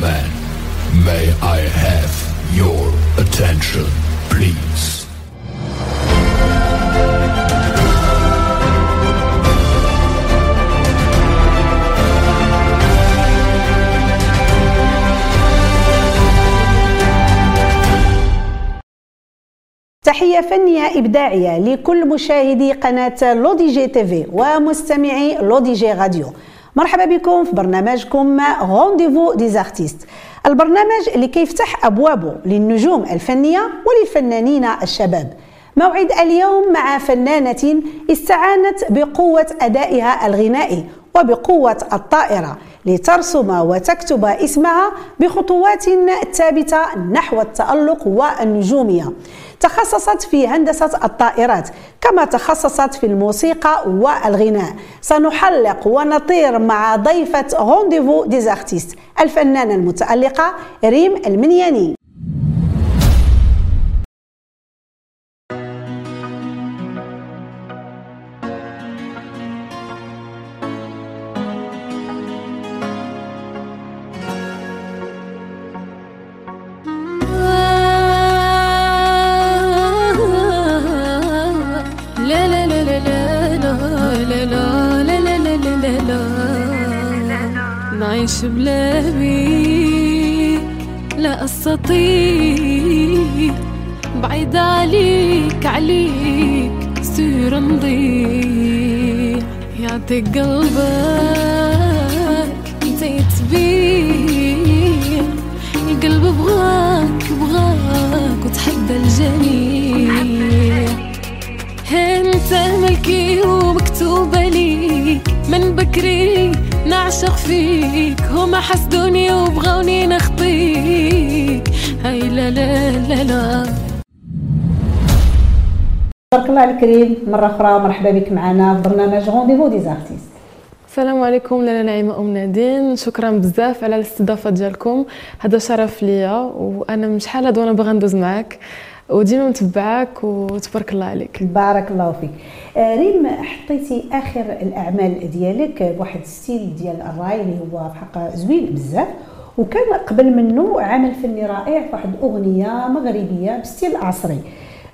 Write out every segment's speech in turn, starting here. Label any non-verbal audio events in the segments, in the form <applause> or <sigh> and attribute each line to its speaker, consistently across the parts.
Speaker 1: gentlemen, may I have your attention, please?
Speaker 2: تحية فنية إبداعية لكل مشاهدي قناة L'ODJ TV ومستمعي L'ODJ راديو مرحبا بكم في برنامجكم rendez-vous des artistes البرنامج اللي كيفتح أبوابه للنجوم الفنية وللفنانين الشباب. موعد اليوم مع فنانة استعانت بقوة أدائها الغنائي وبقوة الطائرة لترسم وتكتب اسمها بخطوات ثابتة نحو التألق والنجومية. تخصصت في هندسة الطائرات كما تخصصت في الموسيقى والغناء. سنحلق ونطير مع ضيفة rendez-vous des artistes الفنانة المتألقة ريم المنياني.
Speaker 3: يعطيك قلبك أنت يتبيع القلب بغاك بغاك وتحدى الجميع. أنت ملكي ومكتوبة لي من بكري نعشق فيك. هما حسدوني وبغوني نخطيك. هاي لا لا لا لا.
Speaker 2: تبارك الله الكريم. مرة أخرى مرحبا بك معنا في برنامج rendez-vous des artistes
Speaker 3: السلام عليكم لالة نعيمة أم نادين. شكرا بزاف على الاستضافة ديالكم. هذا شرف ليا وأنا من شحال هاد وأنا باغا ندوز معاك. وديما متبعاك وتبارك الله عليك.
Speaker 2: بارك الله فيك. آه، ريم حطيتي آخر الأعمال ديالك بواحد ال style ديال الراي اللي هو بحق زوين بزاف. وكان قبل منه عمل فني رائع في واحد أغنية مغربية ب style عصري.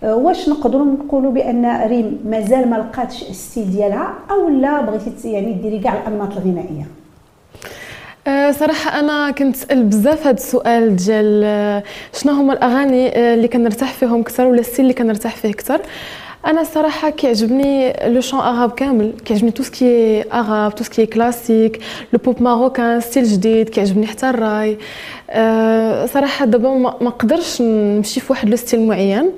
Speaker 2: واش نقدروا نقولوا بأن ريم مازال ما لقاتش ال style ديالها أو لا بغيتي يعني ديري كاع الأنماط الغنائية؟
Speaker 3: أه صراحة أنا كنت سأل بزاف هذا السؤال ديال أه، شنو هما الأغاني أه، اللي كنرتاح فيهم أكثر ولا ال style اللي كنرتاح فيه أكثر؟ أنا الصراحه كيعجبني le chant arabe كامل كيعجبني tout ce qui arabe tout ce qui classique le pop marocain style جديد كيعجبني حتى الراي. أه صراحة دابا ما نقدرش نمشي في واحد le style معين.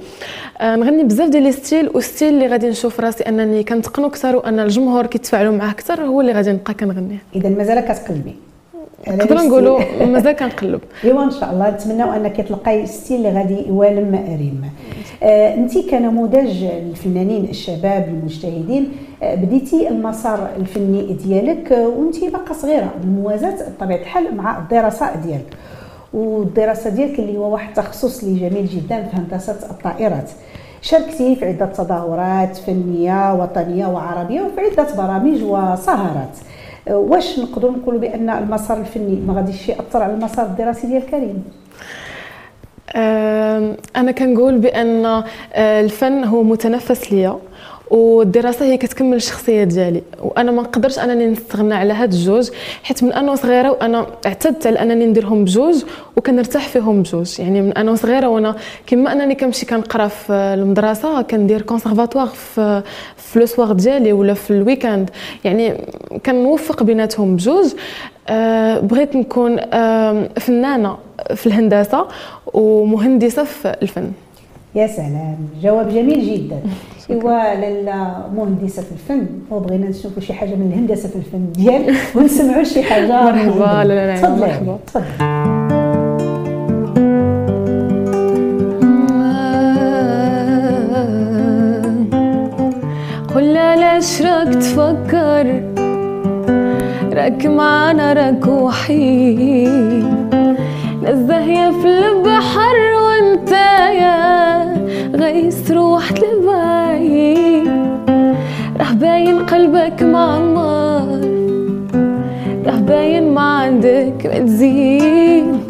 Speaker 3: أه نغني بزاف ديال les styles و style اللي غادي نشوف راسي أنني كنتقنو أكثر وان الجمهور كيتفاعلوا معاه أكثر هو اللي غادي نبقى كنغنيه.
Speaker 2: اذا مازال كتقلبي.
Speaker 3: نقدر نقولوا مازال كنقلب. <laughs>
Speaker 2: أيوا إن شاء الله. نتمناو أنك تلقاي style اللي غادي يوالم ريم. آه أنت كنموذج الفنانين الشباب المجتهدين آه بديتي المسار الفني ديالك آه وأنت باقا صغيرة بالموازاه بطبيعه الحال مع الدراسة ديالك. والدراسه ديالك اللي هو واحد التخصص اللي جميل جدا في هندسة الطائرات. شاركتي في عدة تظاهرات فنية وطنية وعربية وفي عدة برامج وسهرات. واش نقدروا نقولوا بأن المسار الفني ما غاديش يأثر على المسار الدراسي ديال كريم؟
Speaker 3: أنا كنقول بأن آه، الفن هو متنفس ليا والدراسة هي كتكمل الشخصية ديالي. وأنا ما نقدرش أنني نستغنى على هاد الجوج حيت من أنا صغيرة وأنا اعتدت على أنني نديرهم بجوج وكنرتاح فيهم بجوج. يعني من أنا صغيرة وأنا كما أنني كنمشي كنقرا في المدرسة كندير كونسيرفاتوار في في le soir ديالي ولا في ال weekend. يعني كنوفق بيناتهم بجوج. أه بغيت نكون أه فنانة في الهندسة ومهندسة في الفن.
Speaker 2: يا سلام. جواب جميل جدا. <laughs> ايوا لاله مهندسة في الفن. وبغينا نشوفوا شي حاجة من الهندسة في الفن ديال <laughs> ونسمعوا شي حاجة
Speaker 3: مرحبا. لا لا مرحبا.
Speaker 2: تفضل
Speaker 3: قل علاش راك تفكر؟ راك معانا راك وحيد. نزهية في معمر راح باين ما عندك متزين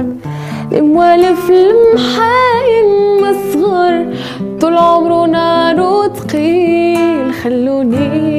Speaker 3: موالف المحاين مصغر طول عمرنا نار ثقيل خلوني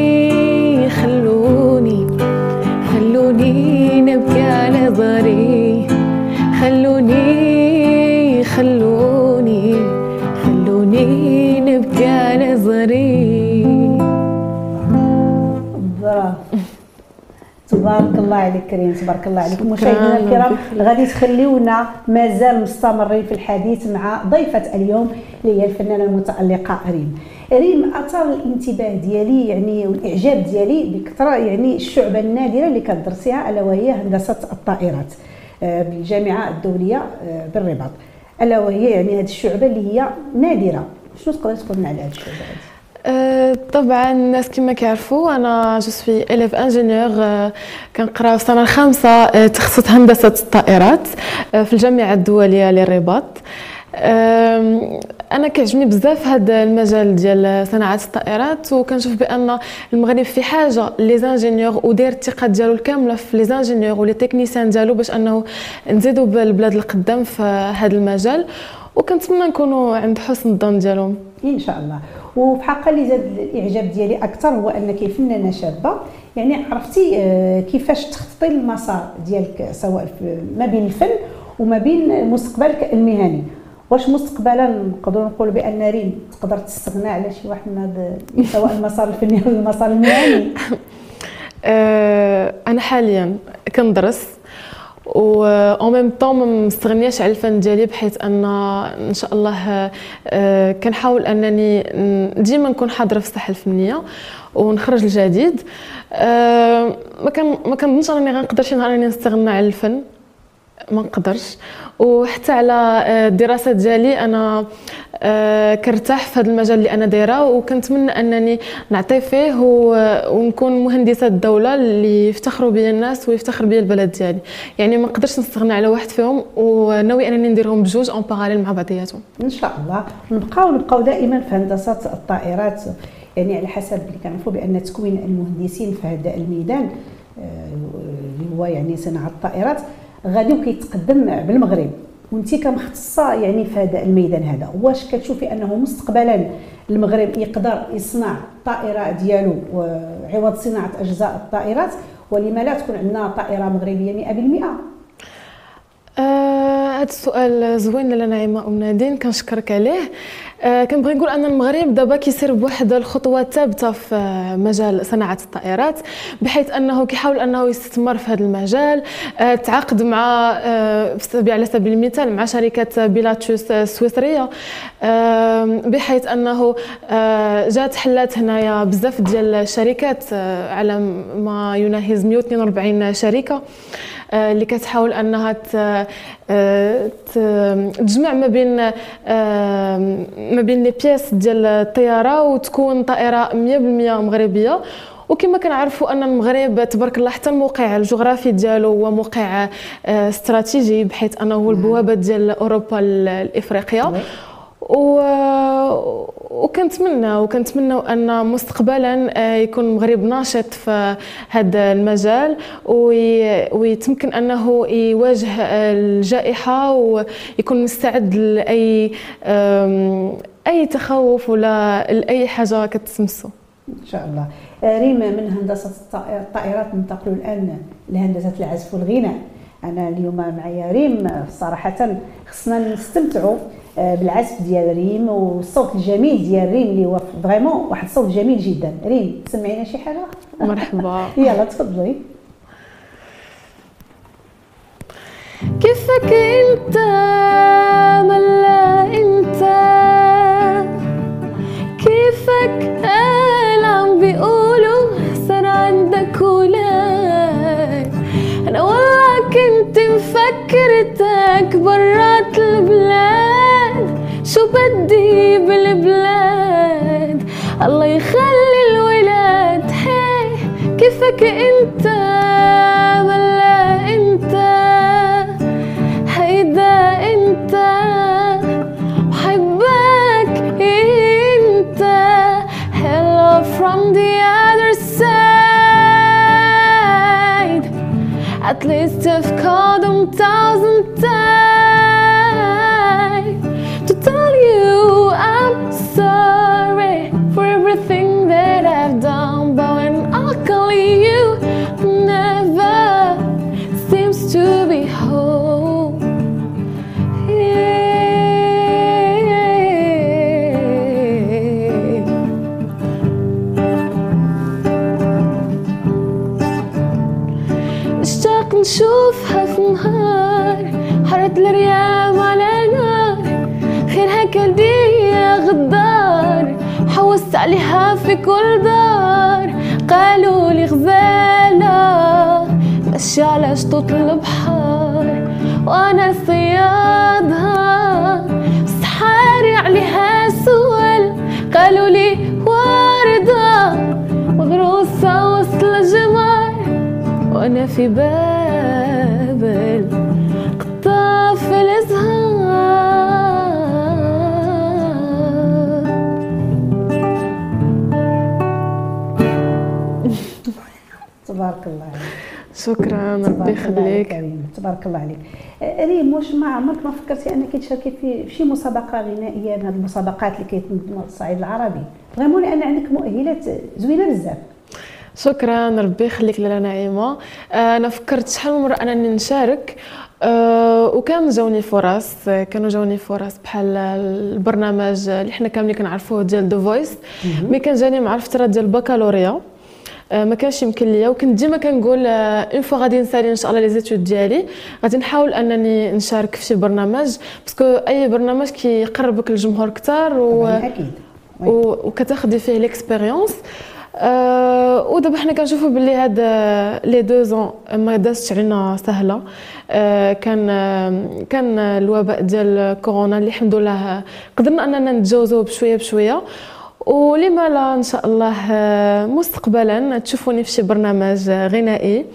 Speaker 2: الله عليك كريم تبارك الله عليك. مشاهدينا الكرام غادي تخليونا مازال مستمرين في الحديث مع ضيفة اليوم اللي هي الفنانة المتألقة ريم. ريم اثار الانتباه ديالي يعني والإعجاب ديالي بكثرة يعني الشعبة النادرة اللي كتدرسيها ألا وهي هندسة الطائرات آه، بالجامعة الدولية آه، بالرباط. ألا وهي يعني هذه الشعبة اللي هي نادرة. شنو تقدر تقول لنا على هذه الشعبة هذه
Speaker 3: طبعا الناس كما كيعرفوا أنا je suis élève ingénieur كنقرأ في السنة الخامسة أه، تخصص هندسة الطائرات أه، في الجامعة الدولية للرباط. أنا كيعجبني بزاف هذا المجال ديال صناعة الطائرات وكنشوف بأن المغرب في حاجة les ingénieurs وداير الثقة ديالو الكاملة في les ingénieurs و les techniciens ديالو باش أنه نزيدوا بالبلاد القدام في هذا المجال. وكنتمنى نكونوا عند حسن الظن ديالهم.
Speaker 2: إن شاء الله. وفي حق اللي زاد الإعجاب ديالي أكثر هو انك فنانه شابة. يعني عرفتي آه، كيفاش تخططي المسار ديالك سواء ما بين الفن وما بين مستقبلك المهني؟ واش مستقبلا نقدروا نقولوا بأن ريم تقدر تستغنى على شي واحد من هذا سواء المسار الفني أو المسار المهني؟ <laughs>
Speaker 3: آه، أنا حاليا كندرس. و en même temps ما مستغنياش على الفن ديالي بحيث أن إن شاء الله آه، كنحاول أنني ديما نكون حاضرة في الساحه الفنية ونخرج الجديد. آه، ما كنظنش انني غنقدر شي نهار اني نستغنى على الفن. ما نقدرش. وحتى على آه، الدراسه ديالي أنا آه، كرتاح في هذا المجال اللي أنا دايرة وكنتمنى أنني نعطي فيه ونكون مهندسة الدولة اللي يفتخروا بيا الناس ويفتخر بيا البلد ديالي. يعني ما نقدرش نستغنى على واحد فيهم وناوي أنني نديرهم بجوج اون باراليل مع بعضياتهم.
Speaker 2: إن شاء الله. نبقاو نبقاو دائما في هندسة الطائرات. يعني على حسب اللي كنعرفوا بأن تكوين المهندسين في هذا الميدان آه، اللي هو يعني صناعة الطائرات. غادي وكيتقدم بالمغرب. وانت كمختصة يعني في هذا الميدان هذا واش كتشوفي أنه مستقبلا المغرب يقدر يصنع الطائره ديالو عوض صناعة أجزاء الطائرات؟ ولما لا تكون عندنا طائرة مغربية 100%
Speaker 3: آه هذا السؤال زوين لاله نعيمة أم نادين كنشكرك عليه. آه كنبغي نقول أن المغرب دابا كيسير بواحد الخطوات ثابتة في مجال صناعة الطائرات بحيث أنه كيحاول أنه يستثمر في هذا المجال. آه تعاقد مع آه على سبيل المثال مع شركة بيلاتوس السويسريه بحيث أنه جات حلات هنايا بزاف ديال الشركات على ما يناهز 142 شركة. اللي كتحاول أنها آه، تجمع ما بين آه، ما بين لي بياس ديال الطيارة وتكون طائرة 100% مغربية. وكما كنعرفوا أن المغرب تبارك الله حتى الموقع الجغرافي ديالو هو موقع استراتيجي بحيث أنه هو البوابة ديال أوروبا لافريقيا و وكنتمنى وكنتمنى أن مستقبلا آه، يكون المغرب ناشط في هذا المجال ويتمكن أنه يواجه الجائحة ويكون مستعد لأي أي تخوف ولا لأي حاجة كتمسه
Speaker 2: إن شاء الله. آه، ريم من هندسة الطائرات ننتقل الآن لهندسة العزف والغناء. أنا اليوم معايا ريم صراحة خصنا نستمتعوا آه، بالعزف ديال ريم والصوت الجميل ديال ريم اللي هو فريمون واحد الصوت جميل جدا. ريم سمعينا شي حاجة؟
Speaker 3: مرحبا. <laughs>
Speaker 2: يلا تفضلي.
Speaker 3: كيفك انت؟ ملا انت؟ كيفك قال عم بيقولوا صار عندك ولاد؟ أنا والله كنت مفكرتك برات البلاد. شو بدي بالبلاد؟ الله يخلي الولاد هي كيفك أنت؟ ولا أنت؟ هيدا أنت؟ بحبك أنت؟ Hello from the other side. At least I've called them thousand times. حرت الريام على نار خير هكا ليا غدار. حوست عليها في كل دار. قالوا لي غزالة ماشي على شطوط البحر وأنا صيادها سحاري عليها سؤال قالوا لي وردة مغروسة وسط الجمال. وأنا في بابل
Speaker 2: تبارك الله عليك.
Speaker 3: شكرا ربي يخليك.
Speaker 2: تبارك الله عليك. ريم واش ما عمرك ما فكرتي أنك تشاركي في شي مسابقة غنائية؟ من هذه المسابقات اللي كيتنظموا على الصعيد العربي. فريمون لأن عندك مؤهلات زوينة بزاف.
Speaker 3: شكرا ربي يخليك لاله نعيمه آه، أنا فكرت شحال من مرة انني نشارك. آه، وكان جاوني فرص آه، كانوا جاوني فرص بحال البرنامج اللي حنا كاملين كنعرفوه ديال The Voice mais كان جاني مع الفترة ديال البكالوريا آه، ما كانش يمكن ليا. وكنت ديما كنقول une fois غادي نسالي إن شاء الله les études ديالي غادي نحاول أنني نشارك في شي برنامج. parce que أي برنامج كيقربك للجمهور أكثر و... أكيد. وكتاخدي فيه l'expérience أه ودابا حنا كنشوفوا باللي هاد les deux ans ما دازتش علينا سهلة. أه كان كان الوباء ديال كورونا اللي الحمد لله قدرنا أننا نتجاوزوه بشوية بشوية. ولما لا إن شاء الله آه، مستقبلا تشوفوني في شي برنامج غنائي.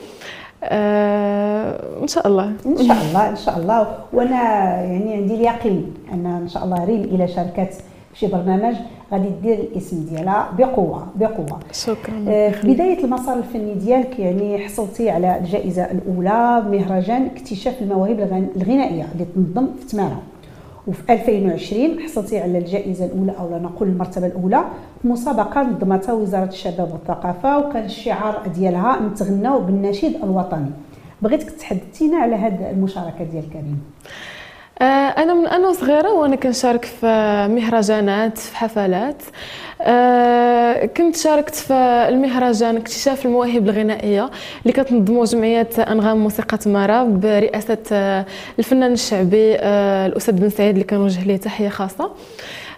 Speaker 3: أه إن شاء الله.
Speaker 2: إن شاء الله إن شاء الله. وأنا يعني عندي اليقين أن إن شاء الله ريم إلى في شي برنامج غادي دير الاسم ديالها بقوة بقوة.
Speaker 3: شكرا.
Speaker 2: آه، في بداية المسار الفني ديالك يعني حصلتي على الجائزة الأولى مهرجان اكتشاف المواهب الغن- الغنائية اللي تنظم في تمارة. وفي 2020 حصلتي على الجائزة الأولى أو لا نقول المرتبة الأولى في مسابقة نظمتها وزارة الشباب والثقافة وكان الشعار ديالها نتغناو بالنشيد الوطني. بغيتك تحدثينا على هذه المشاركة ديال كريم؟
Speaker 3: أنا من أنا صغيرة وأنا كنشارك في مهرجانات في حفلات. آه، كنت شاركت في المهرجان اكتشاف المواهب الغنائية اللي كتنظمه جمعية أنغام موسيقى تمارا برئاسة آه، الفنان الشعبي آه، الأستاذ بن سعيد اللي كنوجه ليه تحية خاصة.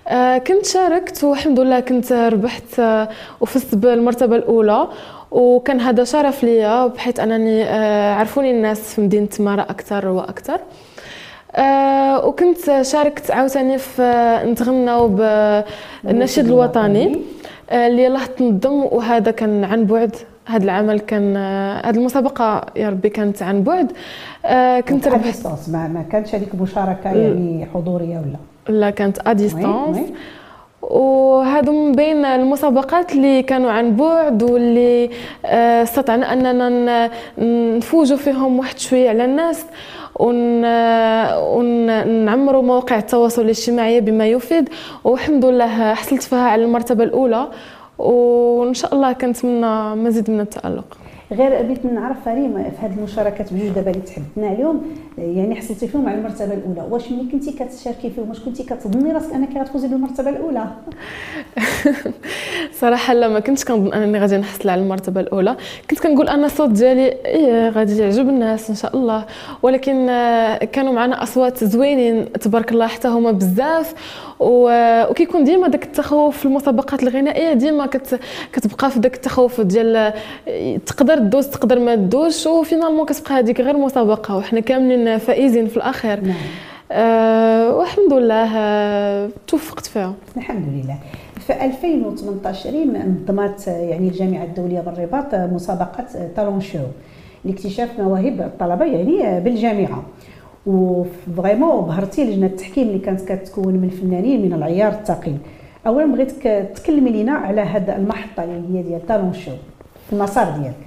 Speaker 3: آه، كنت شاركت والحمد لله كنت ربحت آه، وفزت بالمرتبة الأولى. وكان هذا شرف ليا بحيث أنني آه، عرفوني الناس في مدينة تمارا أكثر وأكثر. آه وكنت شاركت عاوتاني في آه، نتغناو بالنشيد الوطني آه، اللي يلاه تنظم وهذا كان عن بعد. هذا العمل كان آه، هذه المسابقة يا ربي كانت عن بعد. آه، كنت ربحت
Speaker 2: ما, ما كانش هذيك مشاركة يعني حضورية ولا؟
Speaker 3: لا كانت à distance
Speaker 2: oui.
Speaker 3: وهذا من بين المسابقات اللي كانوا عن بعد واللي آه، استطعنا أننا نفوجوا فيهم واحد شوية على الناس ون ونعمروا مواقع التواصل الاجتماعي بما يفيد. والحمد لله حصلت فيها على المرتبة الأولى وإن شاء الله كنتمنى مزيد من التألق.
Speaker 2: غير بغيت نعرف ريم في هذه المشاركات بجوج دابا اللي تحدثنا عليهم يعني حصلتي فيهم على المرتبة الأولى. واش ملي كنتي كتشاركي فيهم واش كنتي كتظني راسك أنك غتفوزي بالمرتبة الأولى؟ <laughs>
Speaker 3: صراحة لا ما كنتش كنظن أنني غادي نحصل على المرتبة الأولى. كنت كنقول أن الصوت ديالي إيه غادي يعجب الناس إن شاء الله. ولكن آه، كانوا معنا أصوات زوينين تبارك الله حتى هما بزاف. و- وكيكون ديما داك التخوف في المسابقات الغنائية ديما كت كتبقى في داك التخوف ديال آه، تقدر تدوز تقدر ما تدوش وفينالمون كتبقى هذيك غير مسابقة وحنا كاملين فائزين في الأخير.
Speaker 2: نعم.
Speaker 3: آه والحمد لله توفقت فيها.
Speaker 2: الحمد لله في 2018 نظمت يعني الجامعة الدولية بالرباط مسابقة talent show لاكتشاف مواهب الطلبة يعني بالجامعة. و vraiment بهرتي لجنة التحكيم اللي كانت كتكون من الفنانين من العيار الثقيل. اولا بغيتك تكلمي لنا على هذا المحطة اللي هي ديال talent show المسار ديالك.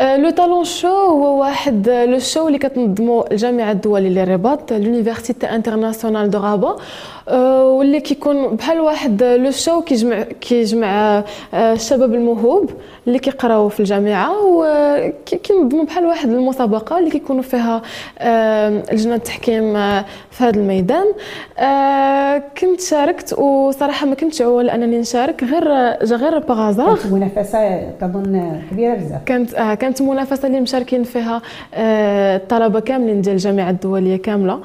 Speaker 3: le talent show هو واحد le show اللي كتنظمو الجامعة الدوليه للرباط l'Université Internationale de Rabat واللي كيكون بحال واحد le show كيجمع كيجمع الشباب الموهوب اللي كيقراو في الجامعة وكينظموا بحال واحد المسابقة اللي كيكونوا فيها لجنة التحكيم في هذا الميدان. كنت شاركت وصراحة ما كنتش عول أنني نشارك غير غير باغازار
Speaker 2: منافسه تظن كبيرة بزاف.
Speaker 3: كانت آه كانت منافسة اللي مشاركين فيها آه الطلبه كاملين ديال الجامعة الدولية كاملة.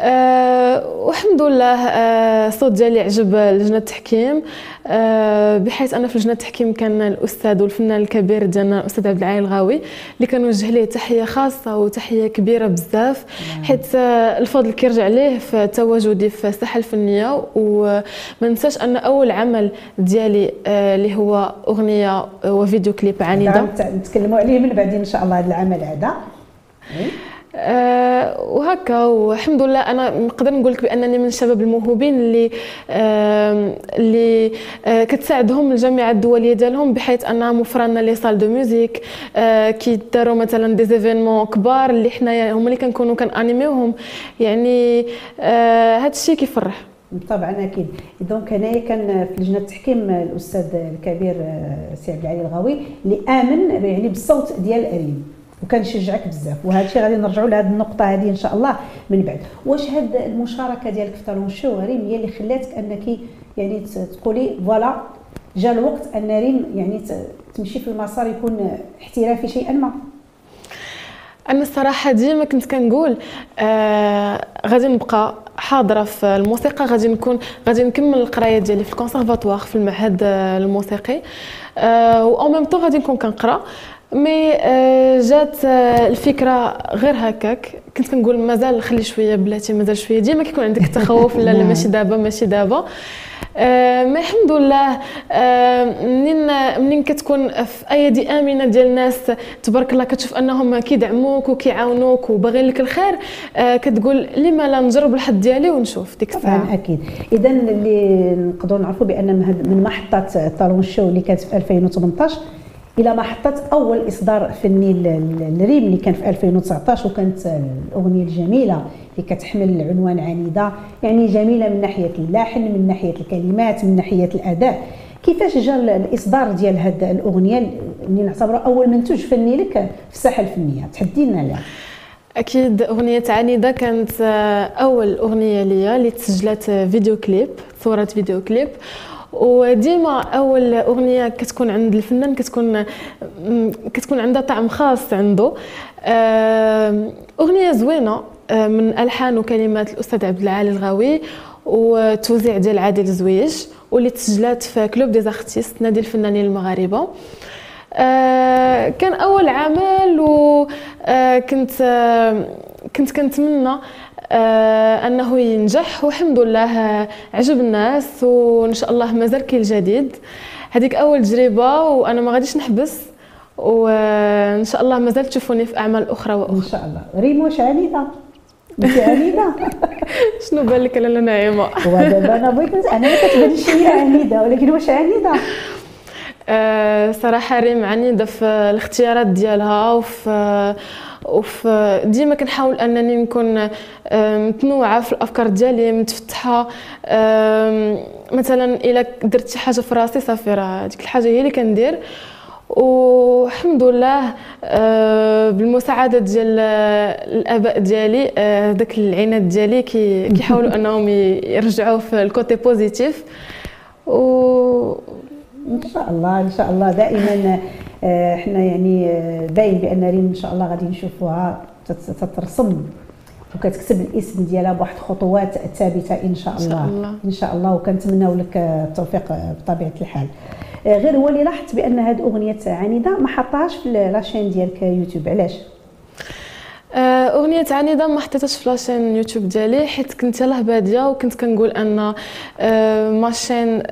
Speaker 3: أه والحمد لله أه الصوت ديالي عجب لجنة التحكيم. أه بحيث أن في لجنة التحكيم كان الأستاذ والفنان الكبير ديالنا الأستاذ عبد العالي الغاوي اللي كنوجه ليه تحية خاصة وتحية كبيرة بزاف. حيت أه الفضل كيرجع ليه في تواجدي في الساحة الفنية. وما ننساش أن أول عمل ديالي أه اللي هو أغنية وفيديو كليب عنيدة.
Speaker 2: نتكلموا عليه من بعدين إن شاء الله هذا العمل هذا.
Speaker 3: أه وهكا والحمد لله أنا نقدر نقول لك بأنني من الشباب الموهوبين اللي أه اللي أه كتساعدهم الجامعة الدوليه ديالهم بحيث انها موفره لنا les salles de musique كيداروا مثلا des événements كبار اللي حنايا هما اللي كنكونوا كن animer يوهم. يعني هذا الشيء كيفرح.
Speaker 2: طبعا أكيد. donc هنايا كان في لجنة التحكيم الأستاذ الكبير سي عبده الغاوي اللي آمن يعني بالصوت ديال ريم وكنشجعك بزاف. وهذا الشيء غادي نرجعوا لهذه النقطة هذه إن شاء الله من بعد. واش هاد المشاركة ديالك في Talent Show ريم هي اللي خلاتك أنك يعني تقولي voilà جا الوقت أن ريم يعني تمشي في المسار يكون احترافي شيئا ما؟
Speaker 3: أنا الصراحة ديما كنت كنقول آه غادي نبقى حاضرة في الموسيقى غادي نكون غادي نكمل القراية ديالي في الكونسيرفاتوار في المعهد الموسيقي. آه و même temps غادي نكون كنقرأ. mais جات الفكرة غير هكاك. كنت كنقول مازال خلي شوية بلاتي مازال شوية. ديما كيكون عندك التخوف لا لا ماشي دابا ماشي دابا. mais الحمد لله منين منين كتكون في ايدي آمنة ديال الناس تبارك الله كتشوف أنهم كيدعموك وكيعاونوك وباغيين لك الخير كتقول لما لا نجرب الحظ ديالي ونشوف. ديك الساعة.
Speaker 2: طبعا أكيد. اذا اللي نقدروا نعرفوا بأن من محطة طالون شو اللي كانت في 2018 إلى ما حطت أول إصدار فني للريم اللي كان في 2019 وكانت الأغنية الجميلة اللي كتحمل عنوان عنيدة يعني جميلة من ناحية اللحن من ناحية الكلمات من ناحية الأداء. كيفاش جا الإصدار ديال هذه الأغنية اللي نعتبرها أول منتوج فني لك في الساحة الفنية؟ تحدينا لها
Speaker 3: أكيد أغنية عنيدة كانت أول أغنية ليا اللي تسجلت فيديو كليب صورة فيديو كليب. وديما أول أغنية كتكون عند الفنان كتكون كتكون عندها طعم خاص عنده. أغنية زوينة من ألحان وكلمات الأستاذ عبد العالي الغاوي وتوزيع ديال عادل زويج واللي تسجلات في Club des Artistes نادي الفنانين المغاربة. آه كان أول عمل وكنت آه كنت كنتمنى آه أنه ينجح والحمد لله عجب الناس وإن شاء الله مازال كاين الجديد. هذيك أول تجربة وأنا ما غاديش نحبس وإن شاء الله مازال تشوفوني في أعمال أخرى وأخرى.
Speaker 2: إن شاء الله. ريم واش عنيده انت عنيده <laughs>
Speaker 3: شنو بان لك لاله نعيمة.
Speaker 2: ودابا أنا بغيت أنا ما كتبانش شوية عنيده ولكن واش عنيده
Speaker 3: أه صراحة ريم عنيدة في الاختيارات ديالها وفي وفي ديما كنحاول أنني نكون متنوعه في الأفكار ديالي متفتحة مثلا إلا درت شي حاجة في راسي صافي راه ديك الحاجة هي اللي كندير. والحمد لله بالمساعدة ديال الآباء ديالي داك العناد ديالي كيحاولوا <laughs> أنهم يرجعوا في ال côté positif. و
Speaker 2: إن شاء الله إن شاء الله دائما إحنا يعني باين بأن ريم إن شاء الله غادي نشوفوها تترسم وكتكتب الاسم ديالها بواحد الخطوات ثابتة إن شاء الله,
Speaker 3: شاء الله.
Speaker 2: إن شاء الله وكنتمناو لك التوفيق بطبيعة الحال. غير هو اللي لاحظت بأن هذه أغنية عنيدة ما حطهاش في la chaîne ديالك يوتيوب. علاش؟
Speaker 3: أغنية عنيده ما حطيتهاش في la chaîne يوتيوب ديالي حيت كنت يلاه بادية وكنت كنقول أن ma chaîne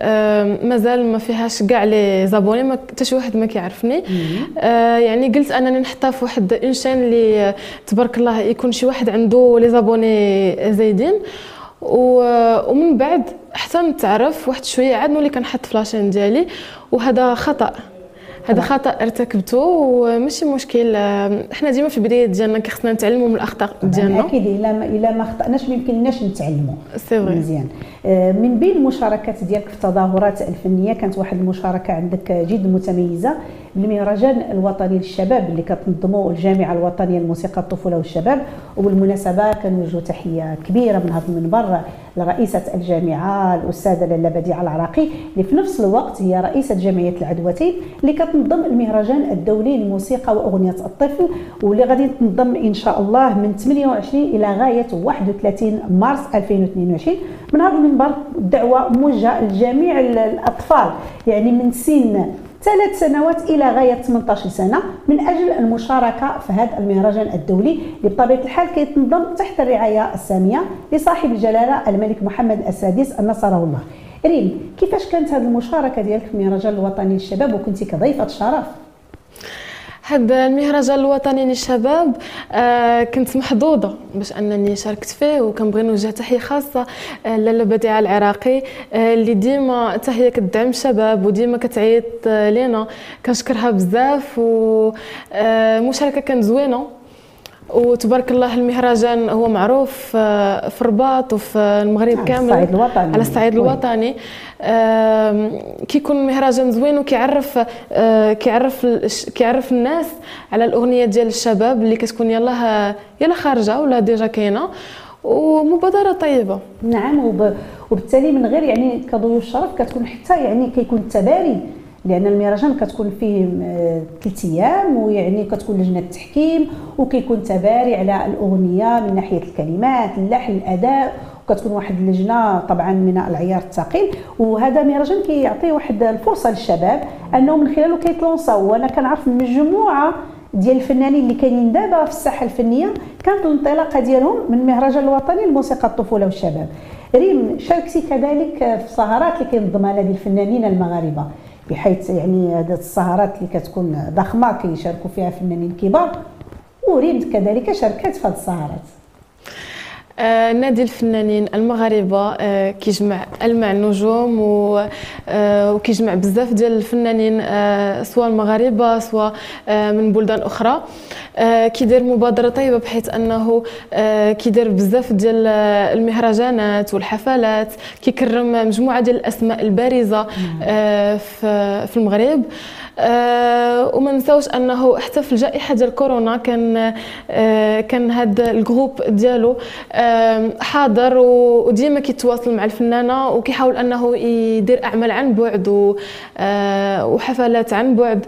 Speaker 3: مازال ما فيهاش كاع les abonnés ما حتى شي واحد ما كيعرفني. يعني قلت أنني نحطها في واحد une chaîne اللي تبارك الله يكون شي واحد عنده les abonnés زايدين. ومن بعد حتى نتعرف واحد شوية عاد نولي كنحط في la chaîne ديالي وهذا خطأ. هذا خطأ ارتكبته وماشي مشكل. إحنا ديما في البداية ديالنا كيخصنا نتعلموا من الأخطاء ديالنا.
Speaker 2: أكيد إلا ما إلا ما خطأناش ما يمكنناش نتعلموا.
Speaker 3: c'est
Speaker 2: مزيان. آه، من بين المشاركات ديالك في التظاهرات الفنية كانت واحد المشاركة عندك جد متميزة بالمهرجان الوطني للشباب اللي كتنظمه الجامعة الوطنية للموسيقى الطفولة والشباب. وبالمناسبة كنوجه تحية كبيرة من هذا المنبر لرئيسة الجامعة الأستاذة لاله بديعه العراقي اللي في نفس الوقت هي رئيسة جمعية العدوتين اللي كتنظم المهرجان الدولي للموسيقى وأغنية الطفل واللي غادي تنظم إن شاء الله من 28 إلى غاية 31 مارس 2022 من هذا المنبر دعوة موجهة لجميع الأطفال يعني من سن ثلاث سنوات إلى غاية 18 سنة من أجل المشاركة في هذا المهرجان الدولي اللي بطبيعة الحال كيتنظم تحت الرعاية السامية لصاحب الجلالة الملك محمد السادس نصره الله. ريم كيفاش كانت هذه المشاركة ديالك في المهرجان الوطني للشباب وكنتي كضيفة شرف؟
Speaker 3: هذا المهرجان الوطني للشباب آه كنت محظوظة باش أنني شاركت فيه وكنبغي نوجه تحية خاصة آه بديعه العراقي آه اللي ديما هي كتدعم الشباب وديما كتعيط لينا. كنشكرها بزاف ومشاركه آه كانت زوينة. وتبارك الله المهرجان هو معروف آه، في الرباط وفي المغرب كامل.
Speaker 2: على الصعيد الوطني.
Speaker 3: على الصعيد الوطني. كيكون مهرجان زوين وكيعرف آه، كيعرف كيعرف الناس على الأغنية ديال الشباب اللي كتكون يلاه يلا خارجة ولا ديجا كاينة. ومبادرة طيبة.
Speaker 2: نعم وبالتالي من غير يعني كضيوف الشرف كتكون حتى يعني كيكون التباري لأن المهرجان كتكون فيه ثلاث أيام ويعني كتكون لجنة تحكيم وكيكون تباري على الأغنية من ناحية الكلمات اللحن الأداء وكتكون واحد اللجنة طبعا من العيار الثقيل. وهذا مهرجان كيعطي واحد الفرصة للشباب انه من خلاله كيتلونساو وأنا كنعرف مجموعة ديال الفنانين اللي كاينين دابا في الساحة الفنية كانت الانطلاقة ديالهم من المهرجان الوطني لموسيقى الطفولة والشباب. ريم شاركتي كذلك في السهرات اللي كينظمها نادي الفنانين المغاربة. بحيث يعني هذه السهرات اللي كتكون ضخمة كيشاركوا فيها فنانين كبار وريم كذلك شاركت في هذه السهرات.
Speaker 3: آه نادي الفنانين المغاربة آه كيجمع المع النجوم آه وكيجمع بزاف ديال الفنانين آه، سواء المغاربة سواء آه، من بلدان أخرى. كيدير مبادرة طيبة بحيث أنه كيدير بزاف ديال المهرجانات والحفلات كيكرم مجموعة ديال الأسماء البارزة في المغرب. آه وما نساوش أنه حتى في الجائحة ديال كورونا كان آه كان هذا الجروب ديالو آه حاضر وديما كيتواصل مع الفنانة وكيحاول أنه يدير أعمال عن بعد آه وحفلات عن بعد.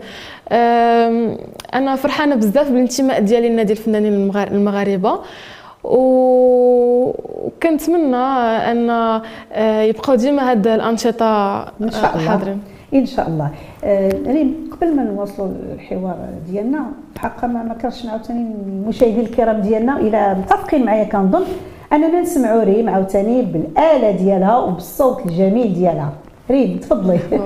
Speaker 3: أنا فرحانة بزاف بالانتماء ديالي لنادي الفنانين المغاربة. وكنتمنى أن آه، يبقاو ديما هاد الأنشطة
Speaker 2: إن شاء الله. حاضرين. إن شاء الله. ريم قبل ما نواصلوا الحوار ديالنا بحق ما ما كرهتش عاوتاني المشاهدين الكرام ديالنا إلى متفقين معايا كنظن أننا نسمعوا ريم عاوتاني بالآلة ديالها وبالصوت الجميل ديالها. ريم تفضلي. <laughs>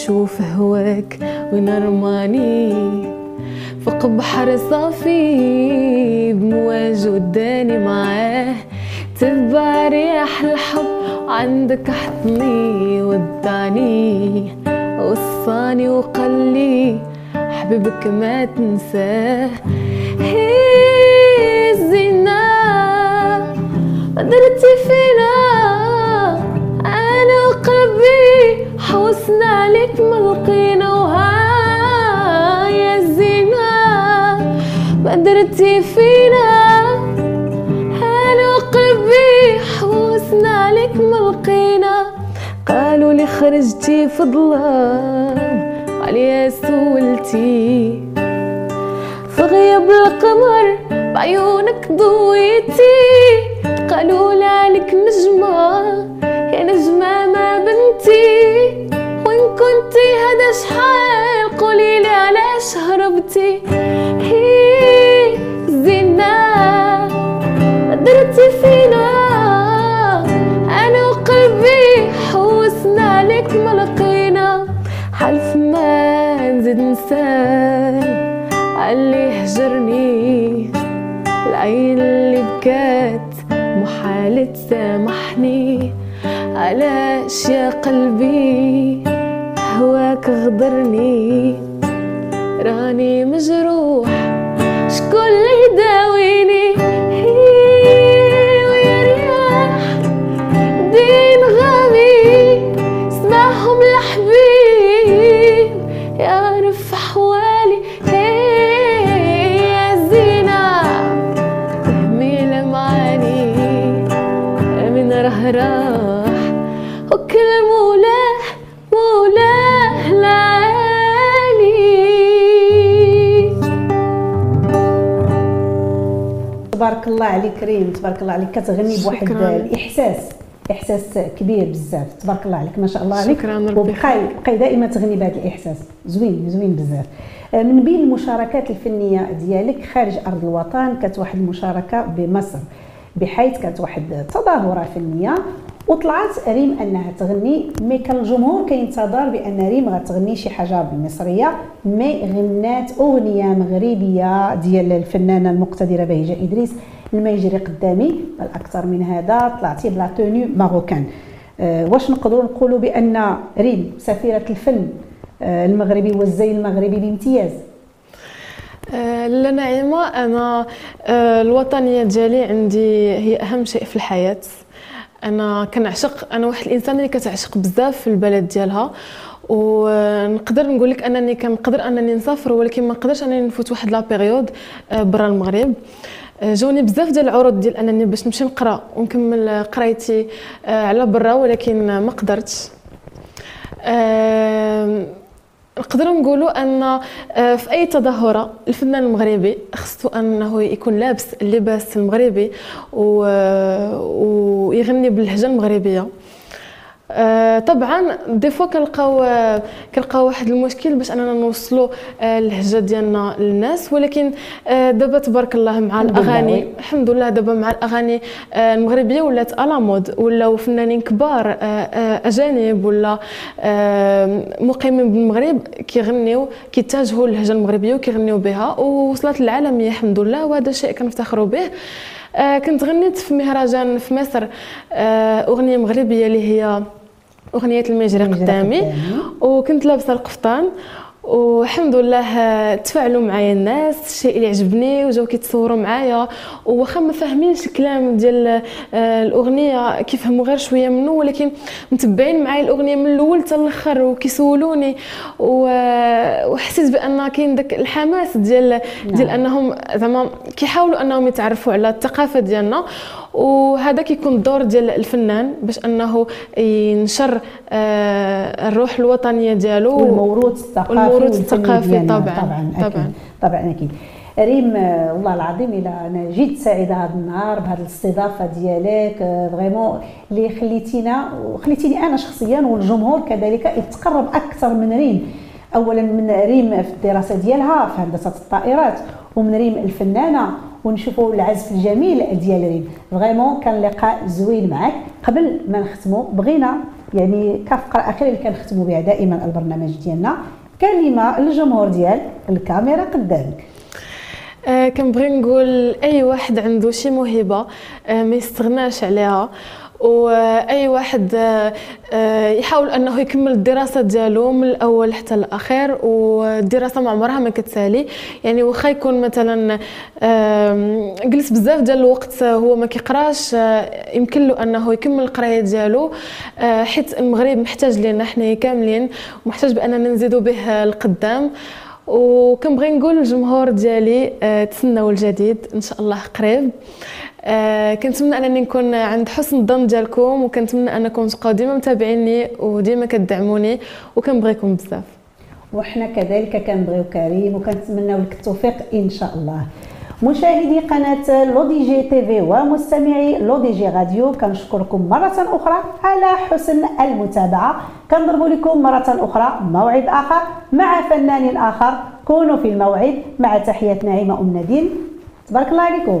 Speaker 3: يشوف هواك ونرماني فوق بحر صافي بمواج وداني معاه. تبع ريح الحب عندك حطني وداني. وصاني وقال حبيبك ما تنساه. هي الزنا قدرتي فينا أنا وقلبي حوسنا عليك ما لقينا وهاي الزينة ما درتي فينا أنا وقلبي حوسنا عليك ما لقينا قالوا لي خرجتي في ظلام عليا سولتي. في غياب القمر بعيونك ضويتي قالوا لك نجمة كنتي هذا شحال قولي لي علاش هربتي هي زينة. درتي فينا. أنا وقلبي حوسنا لك ما لقينا. حلف ما نزيد نسال علي هجرني العين اللي بكات محال تسامحني علاش يا قلبي. هواك غدرني راني مجروح شكون اللي يداويني؟ ويا رياح دين غامي احوالي هي يا زينة من وكل مولاه
Speaker 2: تبارك الله عليك ريم تبارك الله عليك كتغني بواحد. الإحساس إحساس كبير بزاف تبارك الله عليك ما شاء الله عليك.
Speaker 3: شكراً، ربي.
Speaker 2: وبقاي بقاي دائما تغني بهذا الإحساس. زوين زوين بزاف. آه، من بين المشاركات الفنية ديالك خارج أرض الوطن كانت واحد المشاركة بمصر بحيث كانت واحد تظاهرة فنية. وطلعت ريم أنها تغني mais كان الجمهور كينتظر بأن ريم غتغني شي حاجة بالمصرية. mais غنات أغنية مغربية ديال الفنانة المقتدرة بهيجة إدريس الما يجري قدامي. بل أكثر من هذا طلعتي ب la tenue marocaine. أه واش نقدروا نقولوا بأن ريم سفيرة الفن أه المغربي والزي المغربي بامتياز؟
Speaker 3: آه، لا نعيمة أنا آه، الوطنية ديالي عندي هي أهم شيء في الحياة. أنا كنعشق أنا واحد الإنسان اللي كتعشق بزاف في البلد ديالها ونقدر نقول لك أنني كنقدر أنني نسافر ولكن ما نقدرش أنني نفوت واحد لا بيريود برا المغرب. آه، جاوني بزاف ديال العروض ديال أنني باش نمشي نقرأ ونكمل قرايتي آه، على برا ولكن ما قدرتش. نقدروا نقولوا أن آه، في أي تظاهرة الفنان المغربي خصو أنه يكون لابس اللباس المغربي و- ويغني باللهجة المغربية. آه، طبعا دي فوا كنلقاو آه، كنلقاو واحد المشكل باش أننا نوصلوا آه، اللهجه ديالنا للناس. ولكن آه، دابا تبارك الله مع
Speaker 2: الأغاني.
Speaker 3: الحمد لله دابا مع الأغاني آه، المغربية ولات الا مود ولاو فنانين كبار آه، آه، أجانب ولا آه، مقيمين بالمغرب كيغنيو كيتجهوا للهجة المغربية وكيغنيو بها. ووصلت للعالميه الحمد لله وهذا شيء كنفتخروا به. آه، كنت غنيت في مهرجان في مصر آه، أغنية مغربية اللي هي أغنية المجري قدامي. وكنت لابسة القفطان. والحمد لله آه، تفاعلوا معايا الناس الشيء اللي عجبني وجاو كيتصوروا معايا. وواخا ما فاهمينش الكلام ديال آه، الأغنية كيفهموا غير شوية منه ولكن متبعين معايا الأغنية من الأول حتى الأخر وكيسولوني. و- وحسيت بأن كاين داك الحماس ديال ديال
Speaker 2: نعم.
Speaker 3: أنهم زعما كيحاولوا أنهم يتعرفوا على الثقافة ديالنا. وهذا كيكون الدور ديال الفنان باش انه ينشر آه، الروح الوطنية ديالو
Speaker 2: والموروث الثقافي
Speaker 3: والموروث الثقافي. طبعاً،
Speaker 2: طبعا
Speaker 3: طبعاً.
Speaker 2: طبعا أكيد. ريم آه، والله العظيم إلى أنا جد سعيدة هذا النهار بهذه الاستضافة ديالك. vraiment اللي خليتينا وخليتيني أنا شخصيا والجمهور كذلك يتقرب أكثر من ريم. اولا من ريم في الدراسة ديالها في هندسة الطائرات ومن ريم الفنانة. ونشوفوا العزف الجميل ديال ريم vraiment كان لقاء زوين معك. قبل ما نختموا بغينا يعني كفقره اخيره اللي كنختموا بها دائما البرنامج ديالنا. كلمة للجمهور ديال الكاميرا قدامك.
Speaker 3: آه، كنبغي نقول أي واحد عنده شي موهبة آه، ما يستغناش عليها. وأي واحد آه، آه، يحاول أنه يكمل الدراسة ديالو من الأول حتى الأخير والدراسة ما عمرها ما كتسالي. يعني واخا يكون مثلا جلس بزاف ديال الوقت هو ما كيقراش آه، يمكن له أنه يكمل القراية ديالو حيت المغرب محتاج لينا حنا كاملين ومحتاج بأننا نزيدوا به القدام. وكنبغي نقول للجمهور ديالي تسناو الجديد. إن شاء الله قريب. آه، كنتمنى أنني نكون عند حسن الظن ديالكم وكنتمنى أنكم تبقاو ديما متابعيني وديما كتدعموني وكنبغيكم بزاف.
Speaker 2: وحنا كذلك كنبغيوك ريم وكنتمناو لك التوفيق إن شاء الله. مشاهدي قناة لودي جي TV ومستمعي لودي جي راديو كنشكركم مرة أخرى على حسن المتابعة. كنضرب لكم مرة أخرى موعد آخر مع فنان آخر كونوا في الموعد مع تحيات نعيمة أم نادين. تبارك الله عليكم.